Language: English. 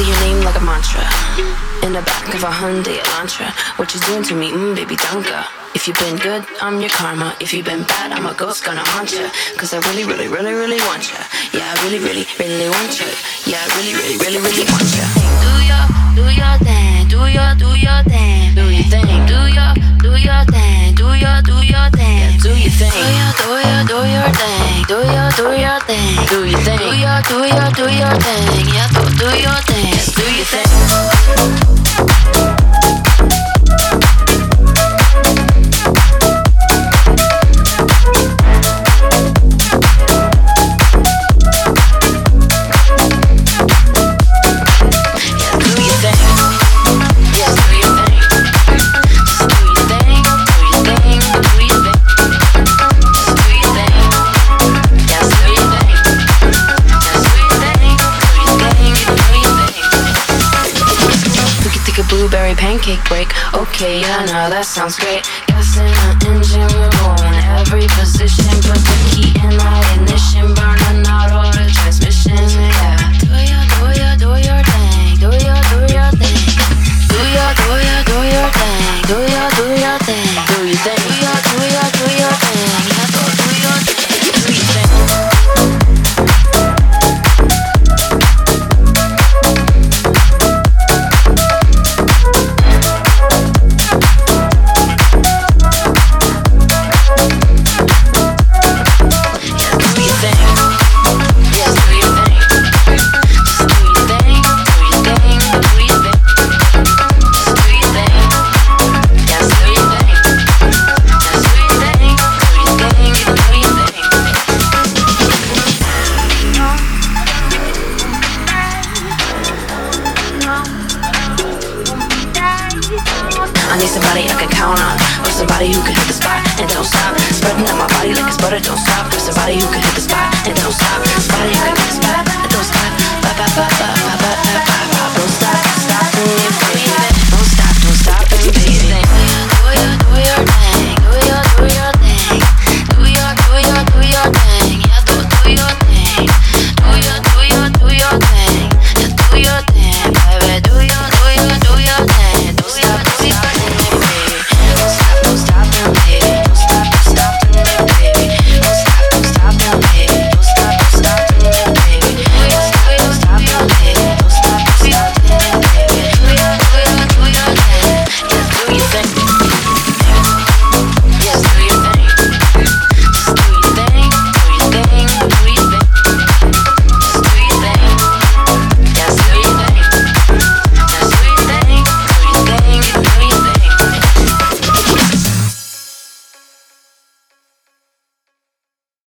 say your name like a mantra. In the back of a Hyundai Elantra. What you doing to me, mm, baby, danka. If you've been good, I'm your karma. If you've been bad, I'm a ghost gonna haunt ya. Cause I really, really, really, really want ya. Yeah, I really, really, really want ya. Yeah, I really, really, really, really want ya. Do your, do your thing, do your, do your thing, do your thing, do your, do your thing, do your, do your thing, yeah, do your thing. Do your, do your, do your thing, do your, do your thing, do your thing, do your, do your, do your thing, yeah, do, do your thing, do your thing. Blueberry pancake break. Okay, yeah, no, that sounds great. Gas in the engine, we're going every position. Put the key in my need somebody I can count on, or somebody who can hit the spot and don't stop. Spreading out my body like it's butter, don't stop. Somebody who can hit the spot